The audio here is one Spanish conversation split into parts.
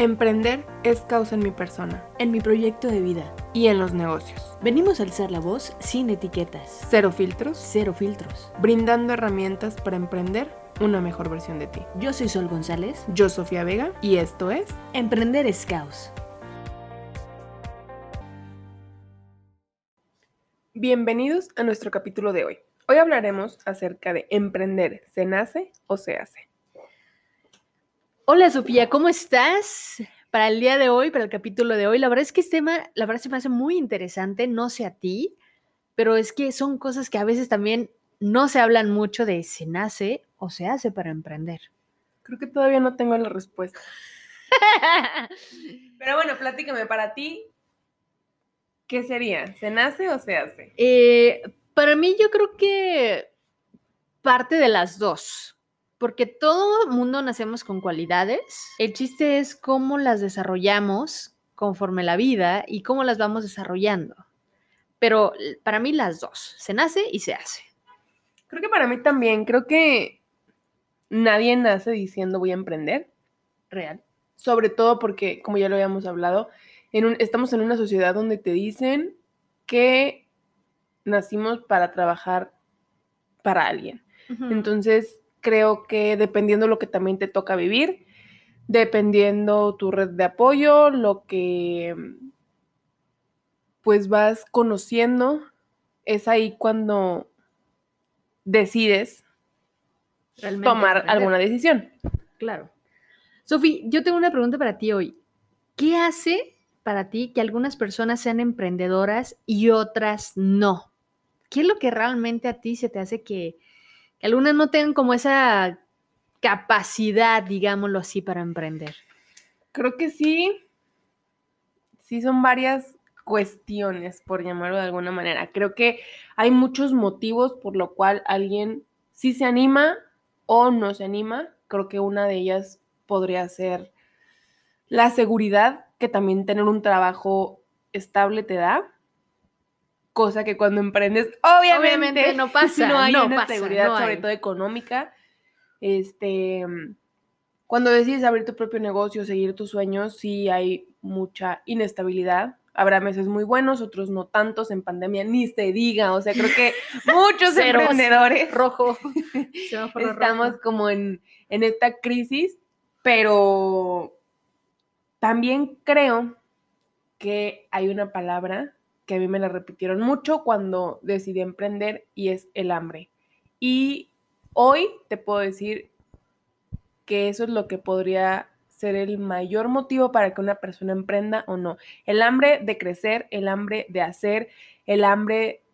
Emprender es causa en mi persona en mi proyecto de vida. y en los negocios. Venimos a alzar la voz sin etiquetas. Cero filtros, Cero filtros. brindando herramientas para emprender una mejor versión de ti. Yo soy Sol González. Yo, Sofía Vega, y esto es Emprender es caos. Bienvenidos a nuestro capítulo de hoy. Hoy hablaremos acerca de emprender, ¿se nace o se hace? Hola Sofía, ¿cómo estás? Para el día de hoy, para el capítulo de hoy, la verdad es que este tema, la verdad se me hace muy interesante, no sé a ti, pero es que son cosas que a veces también no se hablan mucho de se nace o se hace para emprender. Creo que todavía no tengo la respuesta. Pero bueno, platícame, para ti, ¿qué sería? ¿Se nace o se hace? Eh, para mí yo creo que parte de las dos, porque todo mundo nacemos con cualidades. El chiste es cómo las desarrollamos conforme la vida y cómo las vamos desarrollando. Pero para mí las dos, se nace y se hace. Creo que para mí también, creo que nadie nace diciendo voy a emprender. Real. sobre todo porque, como ya lo habíamos hablado, en un- estamos en una sociedad donde te dicen que nacimos para trabajar para alguien. Entonces, creo que dependiendo lo que también te toca vivir, dependiendo tu red de apoyo, lo que pues vas conociendo, es ahí cuando decides Realmente tomar alguna decisión. Claro. Sofi, yo tengo una pregunta para ti hoy. ¿Qué hace para ti que algunas personas sean emprendedoras y otras no? ¿Qué es lo que realmente a ti se te hace que, algunas no tengan como esa capacidad, digámoslo así, para emprender? Creo que sí, sí son varias cuestiones, por llamarlo de alguna manera. Creo que hay muchos motivos por lo cual alguien sí se anima o no se anima. Creo que una de ellas podría ser la seguridad que también tener un trabajo estable te da. Cosa que cuando emprendes, obviamente, Obviamente no pasa, no hay no una pasa, seguridad, no sobre todo económica. Este, cuando decides abrir tu propio negocio, seguir tus sueños, sí hay mucha inestabilidad. Habrá meses muy buenos, otros no tantos. En pandemia ni se diga. O sea, creo que muchos Ceros. emprendedores Rojo. Estamos rojo. como en, en esta crisis, pero también creo que hay una palabra que a mí me la repitieron mucho cuando decidí emprender y es el hambre. Y hoy te puedo decir que eso es lo que podría ser el mayor motivo para que una persona emprenda o no. El hambre de crecer, el hambre de hacer, el hambre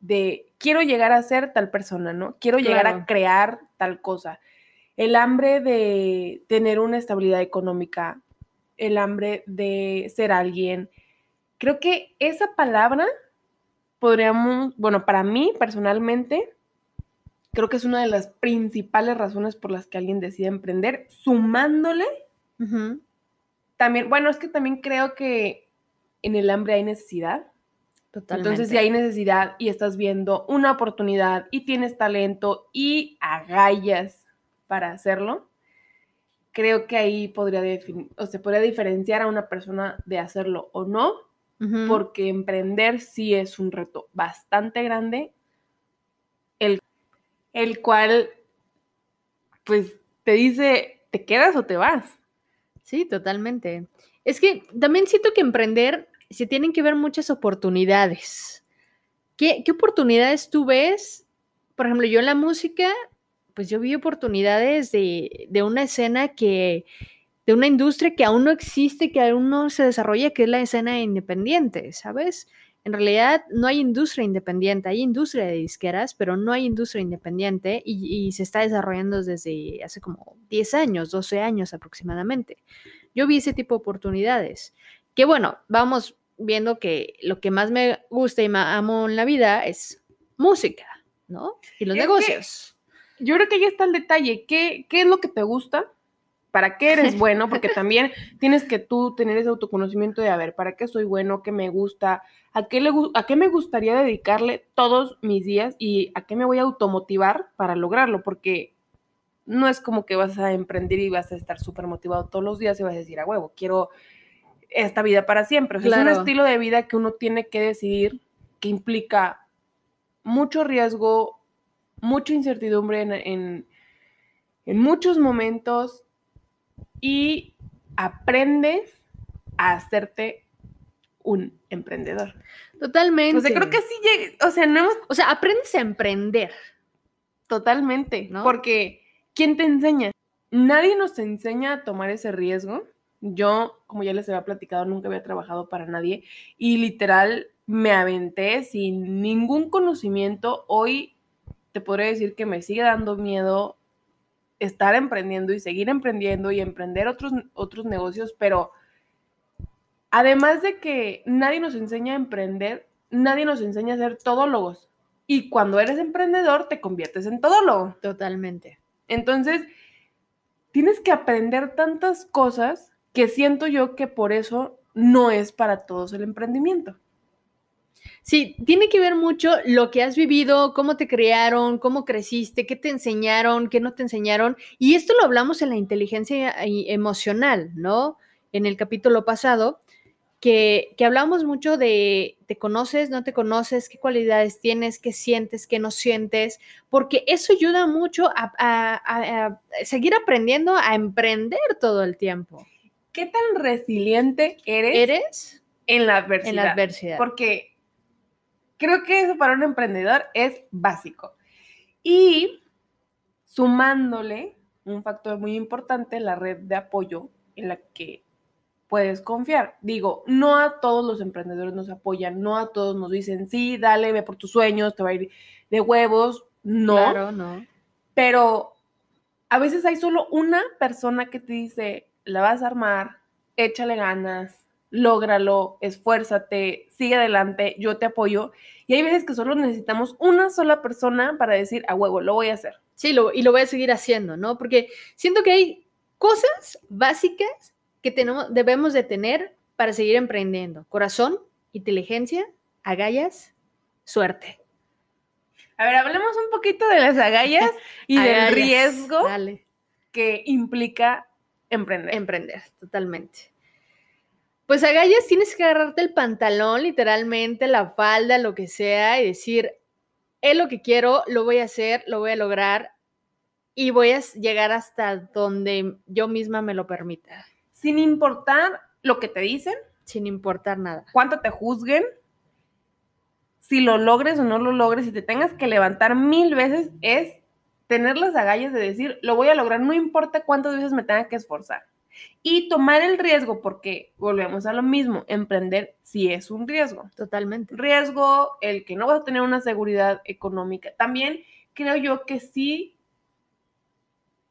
de quiero llegar a ser tal persona, ¿no? Quiero llegar Claro. a crear tal cosa. El hambre de tener una estabilidad económica, el hambre de ser alguien. Creo que esa palabra podríamos, bueno, para mí personalmente, creo que es una de las principales razones por las que alguien decide emprender, sumándole también, bueno, es que también creo que en el hambre hay necesidad. Totalmente. Entonces, si hay necesidad y estás viendo una oportunidad y tienes talento y agallas para hacerlo, creo que ahí podría, defin- o se podría diferenciar a una persona de hacerlo o no, Porque emprender sí es un reto bastante grande, el, el cual, pues, te dice, ¿te quedas o te vas? Sí, totalmente. Es que también siento que emprender se tienen que ver muchas oportunidades. ¿Qué, qué oportunidades tú ves? Por ejemplo, yo en la música, pues yo vi oportunidades de, de una escena que, de una industria que aún no existe, que aún no se desarrolla, que es la escena independiente, ¿sabes? En realidad no hay industria independiente, hay industria de disqueras, pero no hay industria independiente y, y se está desarrollando desde hace como 10 años, 12 años aproximadamente. Yo vi ese tipo de oportunidades. Que bueno, vamos viendo que lo que más me gusta y me amo en la vida es música, ¿no? Y los Es negocios. Yo creo que ahí está el detalle. ¿Qué, qué es lo que te gusta? ¿Para qué eres bueno? Porque también tienes que tú tener ese autoconocimiento de, a ver, ¿para qué soy bueno? ¿Qué me gusta? ¿A qué, le, ¿A qué me gustaría dedicarle todos mis días? ¿Y a qué me voy a automotivar para lograrlo? Porque no es como que vas a emprender y vas a estar súper motivado todos los días y vas a decir, a huevo, quiero esta vida para siempre. O sea, Es un estilo de vida que uno tiene que decidir que implica mucho riesgo, mucha incertidumbre en, en- en muchos momentos y aprendes a hacerte un emprendedor. Totalmente. O sea, creo que sí llegué, o sea, no hemos O sea, aprendes a emprender. Totalmente, ¿No? porque ¿quién te enseña? Nadie nos enseña a tomar ese riesgo. Yo, como ya les había platicado, nunca había trabajado para nadie y literal me aventé sin ningún conocimiento. Hoy te podría decir que me sigue dando miedo estar emprendiendo y seguir emprendiendo y emprender otros, otros negocios, pero además de que nadie nos enseña a emprender, nadie nos enseña a ser todólogos. Y cuando eres emprendedor, te conviertes en todólogo. Totalmente. Entonces, tienes que aprender tantas cosas que siento yo que por eso no es para todos el emprendimiento. Sí, tiene que ver mucho lo que has vivido, cómo te criaron, cómo creciste, qué te enseñaron, qué no te enseñaron. Y esto lo hablamos en la inteligencia e- emocional, ¿no? En el capítulo pasado, que, que hablamos mucho de te conoces, no te conoces, qué cualidades tienes, qué sientes, qué no sientes, porque eso ayuda mucho a, a- a- a seguir aprendiendo a emprender todo el tiempo. ¿Qué tan resiliente eres, ¿Eres? en la adversidad? En la adversidad. Porque creo que eso para un emprendedor es básico. Y sumándole un factor muy importante, la red de apoyo en la que puedes confiar. Digo, no a todos los emprendedores nos apoyan, no a todos nos dicen, sí, dale, ve por tus sueños, te va a ir de huevos. No, Claro, no. pero a veces hay solo una persona que te dice, la vas a armar, échale ganas, lógralo, esfuérzate, sigue adelante, yo te apoyo. Y hay veces que solo necesitamos una sola persona para decir, a huevo, lo voy a hacer. Sí, lo, y lo voy a seguir haciendo, ¿no? Porque siento que hay cosas básicas que tenemos, debemos de tener para seguir emprendiendo. Corazón, inteligencia, agallas, suerte. A ver, hablemos un poquito de las agallas y del riesgo Dale, que implica emprender. emprender, totalmente. Pues agallas tienes que agarrarte el pantalón, literalmente, la falda, lo que sea, y decir, es lo que quiero, lo voy a hacer, lo voy a lograr y voy a llegar hasta donde yo misma me lo permita, Sin importar lo que te dicen, sin importar nada. cuánto te juzguen, si lo logres o no lo logres, si te tengas que levantar mil veces, es tener las agallas de decir, lo voy a lograr, no importa cuántas veces me tenga que esforzar. Y tomar el riesgo, porque volvemos a lo mismo, emprender sí es un riesgo. Totalmente. Riesgo, el que no vas a tener una seguridad económica. También creo yo que sí,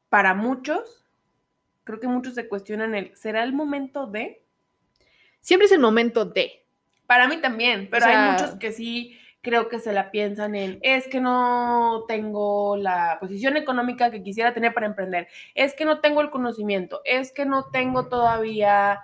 para muchos, creo que muchos se cuestionan el, ¿será el momento de? Siempre es el momento de. Para mí también, pero sea- hay muchos que sí creo que se la piensan en, es que no tengo la posición económica que quisiera tener para emprender, es que no tengo el conocimiento, es que no tengo todavía,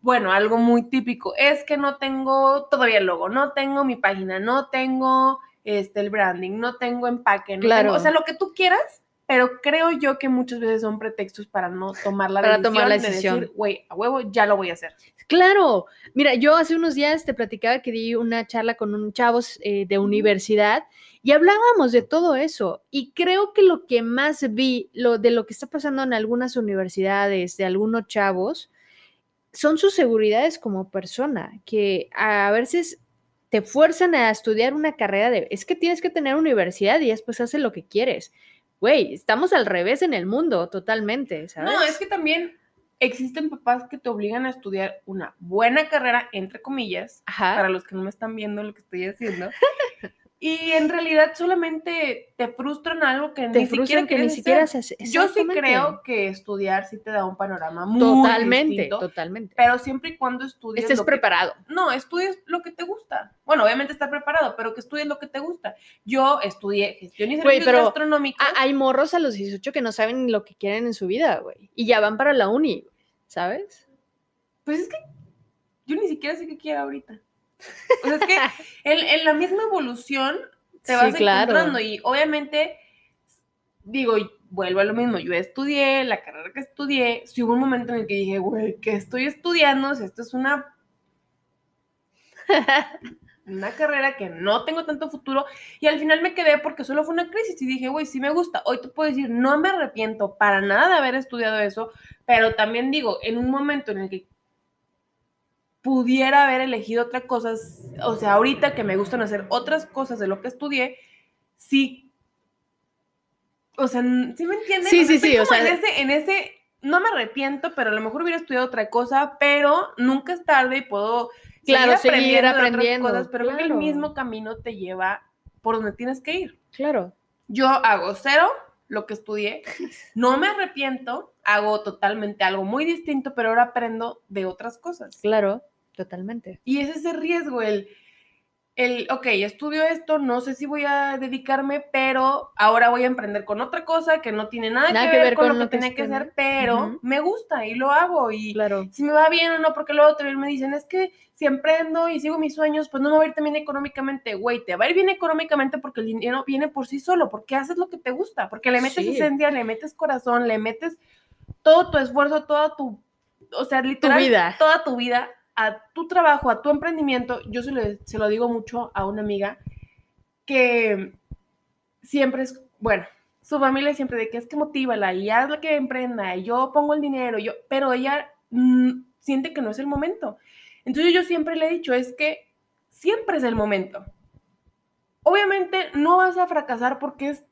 bueno, algo muy típico, es que no tengo todavía el logo, no tengo mi página, no tengo este, el branding, no tengo empaque, no Claro. tengo- o sea, lo que tú quieras, pero creo yo que muchas veces son pretextos para no tomar la Para decisión, tomar la de decisión. decir, güey, a huevo, ya lo voy a hacer. Claro. Mira, yo hace unos días te platicaba que di una charla con un chavos eh, de universidad y hablábamos de todo eso. Y creo que lo que más vi, lo de lo que está pasando en algunas universidades, de algunos chavos, son sus seguridades como persona, que a veces te fuerzan a estudiar una carrera de, es que tienes que tener universidad y después haces lo que quieres. Güey, estamos al revés en el mundo, totalmente, ¿sabes? No, es que también existen papás que te obligan a estudiar una buena carrera, entre comillas, Ajá. para los que no me están viendo lo que estoy haciendo. y en realidad solamente te frustran algo que te ni siquiera que ni siquiera hacer. se hace. Yo sí creo que estudiar sí te da un panorama muy Totalmente, distinto, totalmente. pero siempre y cuando estudies Estés lo que- preparado. no, estudies lo que te gusta. Bueno, obviamente estar preparado, pero que estudies lo que te gusta. Yo estudié gestión y servicios pero- gastronómicos. Hay morros a los 18 que no saben lo que quieren en su vida, güey. Y ya van para la uni, ¿sabes? Pues es que yo ni siquiera sé qué quiero ahorita. O sea, es que en, en la misma evolución te Sí, vas claro. encontrando y obviamente, digo, vuelvo a lo mismo, yo estudié la carrera que estudié, si hubo un momento en el que dije, güey, ¿qué estoy estudiando? Si esto es una una carrera que no tengo tanto futuro y al final me quedé porque solo fue una crisis y dije, güey, sí me gusta. Hoy te puedo decir, no me arrepiento para nada de haber estudiado eso, pero también digo, en un momento en el que pudiera haber elegido otra cosa, o sea, ahorita que me gustan hacer otras cosas de lo que estudié, sí. O sea, ¿sí me entiendes? Sí, sí, sí, o sea, en ese, en ese, no me arrepiento, pero a lo mejor hubiera estudiado otra cosa, pero nunca es tarde y puedo Claro, seguir de otras aprendiendo, cosas, pero creo que el mismo camino te lleva por donde tienes que ir. Claro. Yo hago cero lo que estudié, no me arrepiento, hago totalmente algo muy distinto, pero ahora aprendo de otras cosas. Claro, totalmente. Y es ese riesgo, el, el, ok, estudio esto, no sé si voy a dedicarme, pero ahora voy a emprender con otra cosa que no tiene nada, que, ver con, lo que tenía que hacer, pero me gusta y lo hago y Claro. si me va bien o no, porque luego también me dicen, es que si emprendo y sigo mis sueños, pues no me va a ir también económicamente. Güey, te va a ir bien económicamente porque el dinero viene por sí solo, porque haces lo que te gusta, porque le metes Sí. esencia, le metes corazón, le metes todo tu esfuerzo, toda tu, o sea, literal, vida. toda tu vida a tu trabajo, a tu emprendimiento. Yo se lo, se lo digo mucho a una amiga que siempre es, bueno, su familia siempre de que es que motívala y haz lo que emprenda y yo pongo el dinero, yo, pero ella mm, siente que no es el momento. Entonces yo siempre le he dicho, es que siempre es el momento. Obviamente no vas a fracasar porque es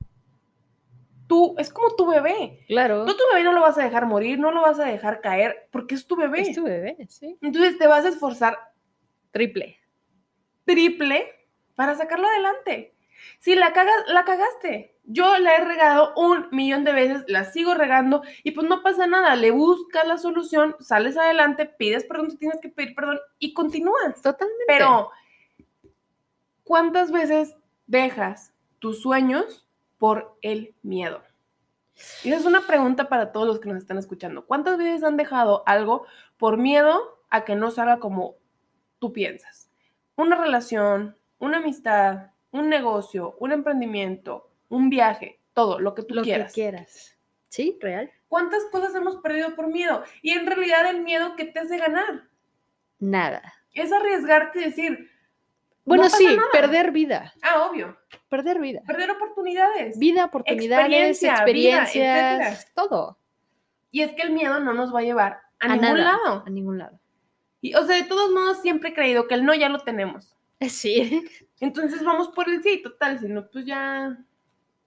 tú, es como tu bebé. Claro. Tú tu bebé no lo vas a dejar morir, no lo vas a dejar caer porque es tu bebé. Es tu bebé, sí. Entonces te vas a esforzar Triple. triple para sacarlo adelante. Si la cagas, la cagaste. Yo la he regado un millón de veces, la sigo regando y pues no pasa nada. Le buscas la solución, sales adelante, pides perdón si tienes que pedir perdón y continúas. Totalmente. Pero, ¿cuántas veces dejas tus sueños por el miedo? Y esa es una pregunta para todos los que nos están escuchando. ¿Cuántas veces han dejado algo por miedo a que no salga como tú piensas? Una relación, una amistad, un negocio, un emprendimiento, un viaje, todo, lo que tú lo quieras. que quieras. Sí, real. ¿Cuántas cosas hemos perdido por miedo? Y en realidad el miedo que te hace ganar Nada. es arriesgarte y decir, Bueno, sí, nada. perder vida. ah, obvio, Perder vida. perder oportunidades. Vida, oportunidades, Experiencia, experiencias, todo. Y es que el miedo no nos va a llevar a, A ningún nada. lado. A ningún lado. Y, o sea, de todos modos, siempre he creído que el no ya lo tenemos. Sí. Entonces vamos por el sí, total. Si no, pues ya,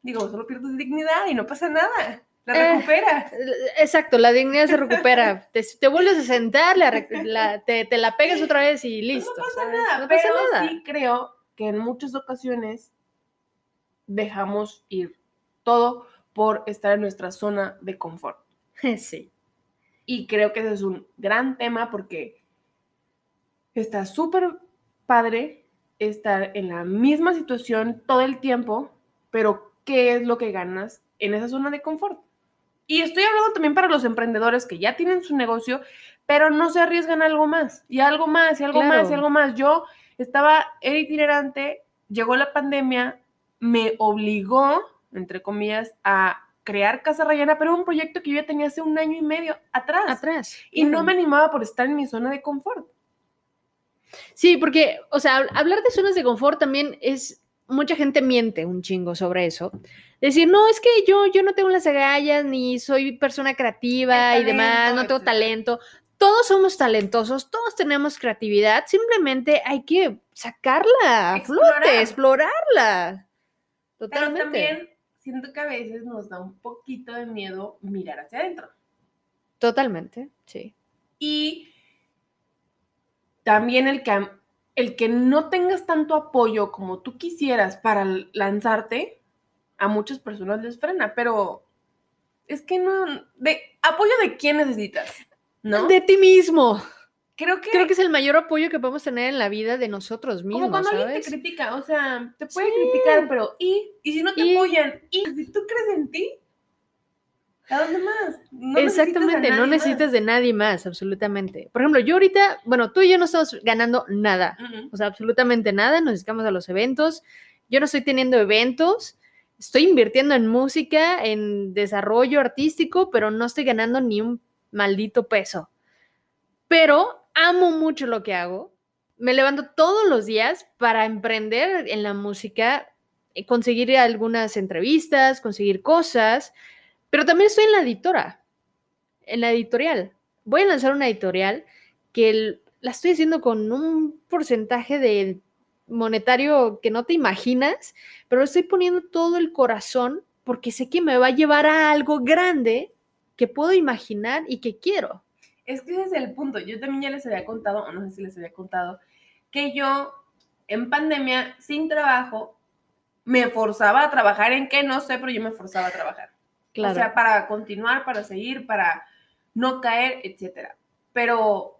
digo, solo pierdes dignidad y no pasa nada. La Eh, recuperas. Exacto, la dignidad se recupera. te, te vuelves a sentar, la te, te la pegas otra vez y listo. no pasa ¿sabes? nada. No pasa pero nada. sí creo que en muchas ocasiones dejamos ir todo por estar en nuestra zona de confort. Sí. Y creo que ese es un gran tema porque está súper padre estar en la misma situación todo el tiempo, pero ¿qué es lo que ganas en esa zona de confort? Y estoy hablando también para los emprendedores que ya tienen su negocio, pero no se arriesgan a algo más, y algo más, y algo Claro. más, y algo más. Yo estaba era itinerante, llegó la pandemia, me obligó, entre comillas, a crear Casa Rayana, pero era un proyecto que yo ya tenía hace un año y medio atrás. Atrás. Y no me animaba por estar en mi zona de confort. Sí, porque, o sea, hab- hablar de zonas de confort también es. Mucha gente miente un chingo sobre eso. Decir, no, es que yo, yo no tengo las agallas, ni soy persona creativa y demás, no tengo talento. Todos somos talentosos, todos tenemos creatividad, simplemente hay que sacarla a flote, Explorar. explorarla. Pero Totalmente. también siento que a veces nos da un poquito de miedo mirar hacia adentro. Totalmente, sí. Y también el que, el que no tengas tanto apoyo como tú quisieras para lanzarte, a muchas personas les frena, pero es que no, de apoyo de quién necesitas, ¿no? De ti mismo. creo que, Creo que es el mayor apoyo que podemos tener en la vida de nosotros mismos, como cuando alguien te critica, o sea, te puede Sí. criticar, pero ¿y? ¿Y si no te ¿Y? apoyan? ¿Y si tú crees en ti? ¿A dónde más? No necesitas Exactamente, no nadie necesitas de nadie más, absolutamente. Por ejemplo, yo ahorita, bueno, tú y yo no estamos ganando nada, más. Ujú. o sea, absolutamente nada, nos dedicamos a los eventos, yo no estoy teniendo eventos, estoy invirtiendo en música, en desarrollo artístico, pero no estoy ganando ni un maldito peso. Pero amo mucho lo que hago. Me levanto todos los días para emprender en la música, eh, conseguir algunas entrevistas, conseguir cosas, pero también estoy en la editora, en la editorial. Voy a lanzar una editorial que la estoy haciendo con un porcentaje de monetario que no te imaginas, pero estoy poniendo todo el corazón porque sé que me va a llevar a algo grande que puedo imaginar y que quiero. Es que ese es el punto. Yo también ya les había contado, o no sé si les había contado, que yo en pandemia, sin trabajo, me forzaba a trabajar en qué, no sé, pero yo me forzaba a trabajar. Claro. O sea, para continuar, para seguir, para no caer, etcétera. Pero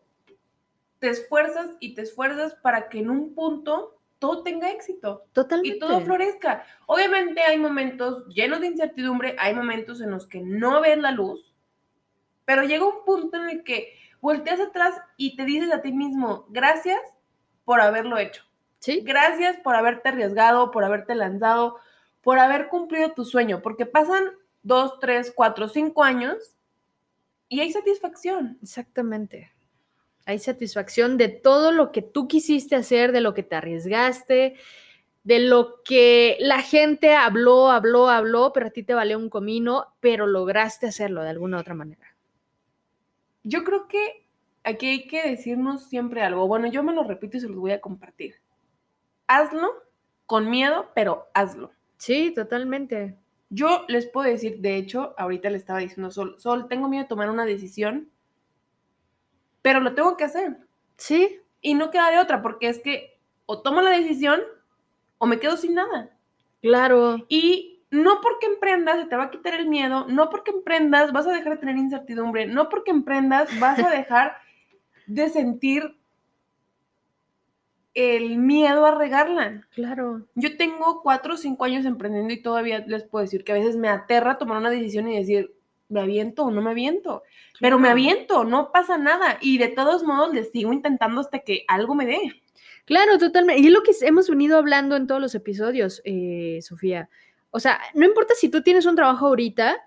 te esfuerzas y te esfuerzas para que en un punto todo tenga éxito. Totalmente. Y todo florezca. Obviamente hay momentos llenos de incertidumbre, hay momentos en los que no ves la luz, pero llega un punto en el que volteas atrás y te dices a ti mismo, gracias por haberlo hecho. Sí. Gracias por haberte arriesgado, por haberte lanzado, por haber cumplido tu sueño, porque pasan dos, tres, cuatro, cinco años y hay satisfacción. Exactamente. Hay satisfacción de todo lo que tú quisiste hacer, de lo que te arriesgaste, de lo que la gente habló, habló, habló, pero a ti te valió un comino, pero lograste hacerlo de alguna otra manera. Yo creo que aquí hay que decirnos siempre algo. Bueno, yo me lo repito y se los voy a compartir. Hazlo con miedo, pero hazlo. Sí, totalmente. Yo les puedo decir, de hecho, ahorita le estaba diciendo Sol, Sol, tengo miedo de tomar una decisión pero lo tengo que hacer. Sí. Y no queda de otra, porque es que o tomo la decisión o me quedo sin nada. Claro. Y no porque emprendas se te va a quitar el miedo, no porque emprendas vas a dejar de tener incertidumbre, no porque emprendas vas a dejar de sentir el miedo a regarla. Claro. Yo tengo cuatro o cinco años emprendiendo y todavía les puedo decir que a veces me aterra tomar una decisión y decir, ¿me aviento o no me aviento? Pero me aviento, no pasa nada. Y de todos modos les sigo intentando hasta que algo me dé. Claro, totalmente. Y es lo que hemos venido hablando en todos los episodios, eh, Sofía. O sea, no importa si tú tienes un trabajo ahorita,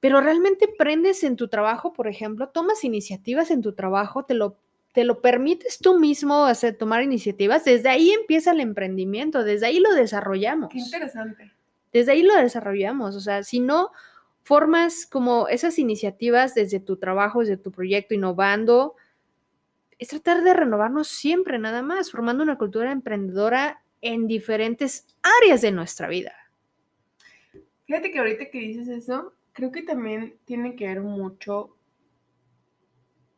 pero realmente prendes en tu trabajo, por ejemplo, tomas iniciativas en tu trabajo, te lo, te lo permites tú mismo hacer, tomar iniciativas, desde ahí empieza el emprendimiento, desde ahí lo desarrollamos. Qué interesante. Desde ahí lo desarrollamos. O sea, si no, formas como esas iniciativas desde tu trabajo, desde tu proyecto, innovando, es tratar de renovarnos siempre, nada más, formando una cultura emprendedora en diferentes áreas de nuestra vida. Fíjate que ahorita que dices eso, creo que también tiene que ver mucho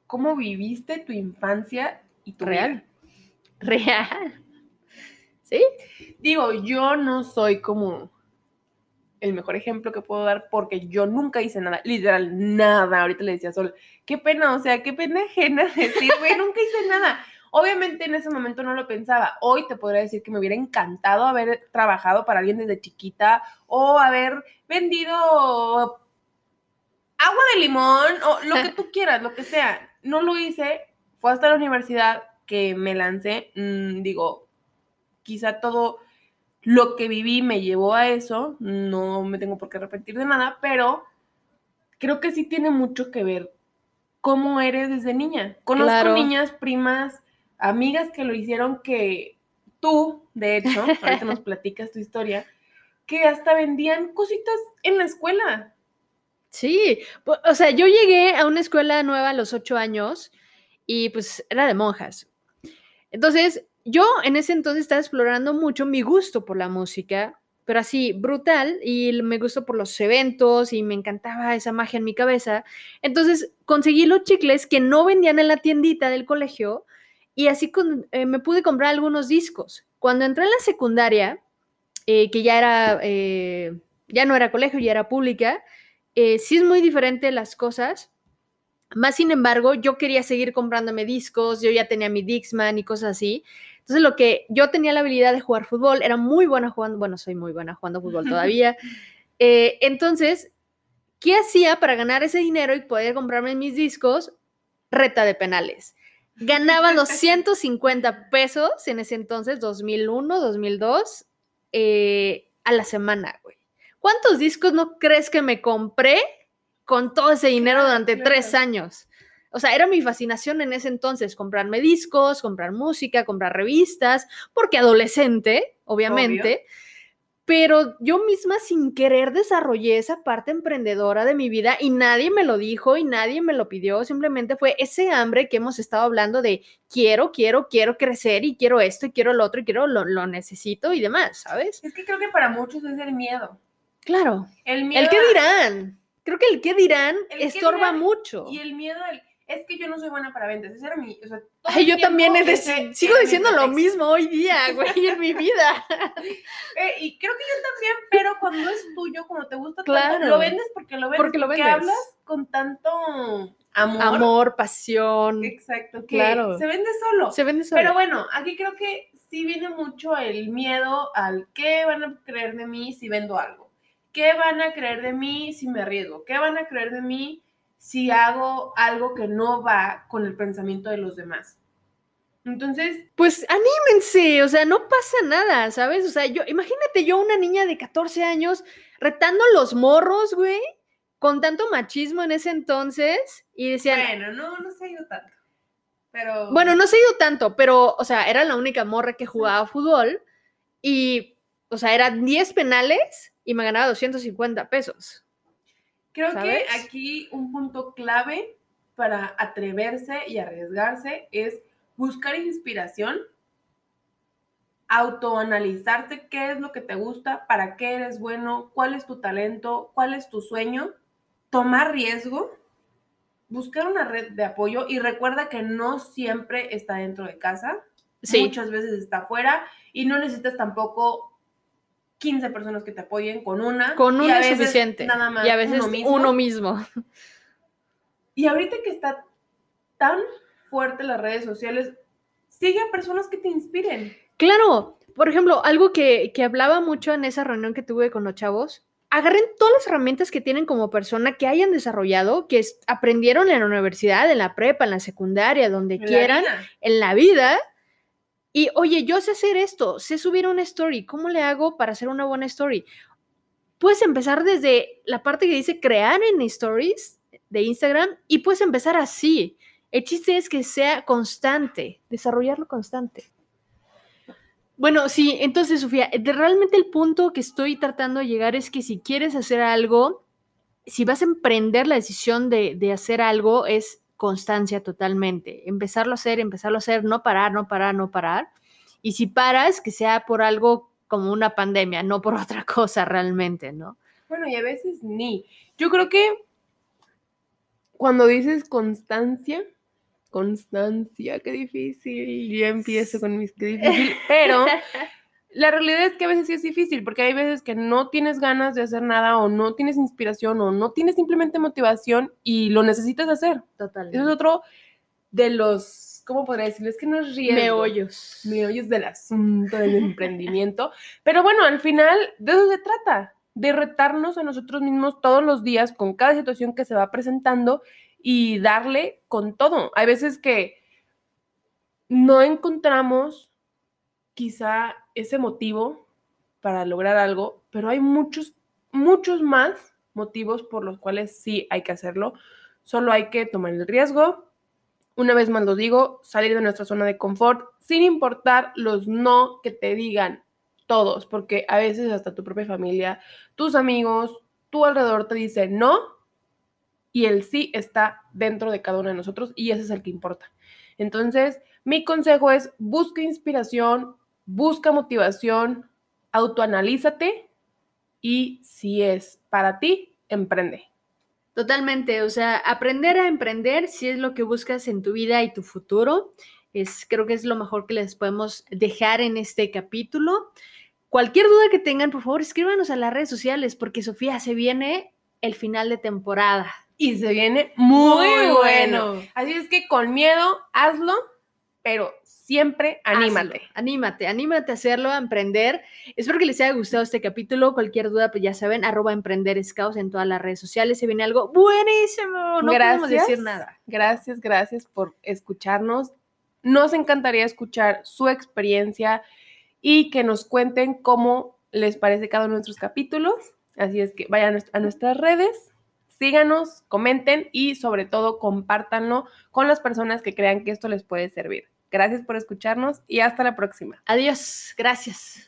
cómo viviste tu infancia y tu real. Real. ¿Sí? Digo, yo no soy como el mejor ejemplo que puedo dar porque yo nunca hice nada, literal, nada. Ahorita le decía a Sol, qué pena, o sea, qué pena ajena decir, güey, nunca hice nada. Obviamente en ese momento no lo pensaba. Hoy te podría decir que me hubiera encantado haber trabajado para alguien desde chiquita o haber vendido agua de limón o lo que tú quieras, lo que sea. No lo hice. Fue hasta la universidad que me lancé. Mm, digo, quizá todo lo que viví me llevó a eso, no me tengo por qué arrepentir de nada, pero creo que sí tiene mucho que ver cómo eres desde niña. Conozco niñas, primas, amigas que lo hicieron que tú, de hecho, ahorita nos platicas tu historia, que hasta vendían cositas en la escuela. Sí, o sea, yo llegué a una escuela nueva a los ocho años y pues era de monjas. Entonces, yo en ese entonces estaba explorando mucho mi gusto por la música, pero así brutal, y me gustó por los eventos y me encantaba esa magia en mi cabeza. Entonces conseguí los chicles que no vendían en la tiendita del colegio y así eh, me pude comprar algunos discos. Cuando entré en la secundaria, eh, que ya era, eh, ya no era colegio, ya era pública, sí es muy diferente las cosas. Más sin embargo, yo quería seguir comprándome discos, yo ya tenía mi Dixman y cosas así. Entonces, lo que yo tenía la habilidad de jugar fútbol, era muy buena jugando, bueno, soy muy buena jugando fútbol todavía. Eh, entonces, ¿qué hacía para ganar ese dinero y poder comprarme mis discos? Reta de penales. Ganaba 250 pesos en ese entonces, 2001, 2002, eh, a la semana, güey. ¿Cuántos discos no crees que me compré con todo ese dinero Claro, durante tres años? O sea, era mi fascinación en ese entonces, comprarme discos, comprar música, comprar revistas, porque adolescente, obviamente. Pero yo misma sin querer desarrollé esa parte emprendedora de mi vida y nadie me lo dijo y nadie me lo pidió, simplemente fue ese hambre que hemos estado hablando de quiero, quiero, quiero crecer y quiero esto y quiero lo otro y quiero lo, lo necesito y demás, ¿sabes? Es que creo que para muchos es el miedo. Claro. El miedo. El qué dirán. Creo que el qué dirán El estorba dirán mucho. Y el miedo al. Es que yo no soy buena para ventas. Ese era mi. O sea, Ay, yo también ese era sigo diciendo lo mismo hoy día, güey, en mi vida. Eh, y creo que yo también, pero cuando es tuyo, cuando te gusta tanto, Claro. lo vendes porque lo vendes. Porque lo vendes. hablas con tanto amor. Amor, pasión. Exacto. Que Claro. se vende solo. Se vende solo. Pero bueno, aquí creo que sí viene mucho el miedo al qué van a creer de mí si vendo algo. ¿Qué van a creer de mí si me arriesgo? ¿Qué van a creer de mí si hago algo que no va con el pensamiento de los demás? Entonces, Pues anímense, o sea, no pasa nada, ¿sabes? O sea, yo, imagínate yo, una niña de 14 años, retando los morros, güey, con tanto machismo en ese entonces, y decían, bueno, no, no se ha ido tanto. Pero. bueno, no se ha ido tanto, pero, o sea, era la única morra que jugaba fútbol, y, o sea, eran 10 penales y me ganaba 250 pesos. Creo ¿sabes? que aquí un punto clave para atreverse y arriesgarse es buscar inspiración, autoanalizarte qué es lo que te gusta, para qué eres bueno, cuál es tu talento, cuál es tu sueño, tomar riesgo, buscar una red de apoyo y recuerda que no siempre está dentro de casa, Sí, muchas veces está afuera y no necesitas tampoco 15 personas que te apoyen con una. con y uno a es suficiente. Nada más y a veces uno uno mismo. mismo. Y ahorita que está tan fuerte las redes sociales, sigue a personas que te inspiren. Claro, por ejemplo, algo que, que hablaba mucho en esa reunión que tuve con los chavos, agarren todas las herramientas que tienen como persona, que hayan desarrollado, que aprendieron en la universidad, en la prepa, en la secundaria, donde en la quieran, vida. en la vida. Y oye, yo sé hacer esto, sé subir una story, ¿cómo le hago para hacer una buena story? Puedes empezar desde la parte que dice crear en stories de Instagram y puedes empezar así. El chiste es que sea constante, desarrollarlo constante. Bueno, sí, entonces, Sofía, de- realmente el punto que estoy tratando de llegar es que si quieres hacer algo, si vas a emprender la decisión de, de hacer algo, es constancia totalmente. Empezarlo a hacer, empezarlo a hacer, no parar, no parar, no parar. Y si paras, que sea por algo como una pandemia, no por otra cosa realmente, ¿no? Bueno, y a veces ni. Yo creo que cuando dices constancia, constancia, qué difícil. Yo empiezo con mis qué difícil, pero la realidad es que a veces sí es difícil, porque hay veces que no tienes ganas de hacer nada o no tienes inspiración o no tienes simplemente motivación y lo necesitas hacer. Totalmente. Eso es otro de los, ¿cómo podría decirlo? Es que no es riesgo. Meollos. meollos del asunto del emprendimiento. Pero bueno, al final de eso se trata, de retarnos a nosotros mismos todos los días con cada situación que se va presentando y darle con todo. Hay veces que no encontramos quizá ese motivo para lograr algo, pero hay muchos, muchos más motivos por los cuales sí hay que hacerlo. Solo hay que tomar el riesgo, una vez más lo digo, salir de nuestra zona de confort sin importar los no que te digan todos, porque a veces hasta tu propia familia, tus amigos, tu alrededor te dicen no y el sí está dentro de cada uno de nosotros y ese es el que importa. Entonces, mi consejo es busca inspiración, busca motivación, autoanalízate y si es para ti, emprende. Totalmente, o sea, aprender a emprender si es lo que buscas en tu vida y tu futuro. Es, creo que es lo mejor que les podemos dejar en este capítulo. Cualquier duda que tengan, por favor, escríbanos a las redes sociales porque Sofía se viene el final de temporada. Y se viene muy, Muy bueno. bueno. Así es que con miedo, hazlo, pero siempre anímate. Hazlo, anímate, anímate a hacerlo, a emprender. Espero que les haya gustado este capítulo. Cualquier duda, pues ya saben, arroba emprender scouts en todas las redes sociales. Se viene algo buenísimo. No podemos decir nada. Gracias, gracias por escucharnos. Nos encantaría escuchar su experiencia y que nos cuenten cómo les parece cada uno de nuestros capítulos. Así es que vayan a nuestras redes, síganos, comenten y sobre todo compártanlo con las personas que crean que esto les puede servir. Gracias por escucharnos y hasta la próxima. Adiós, gracias.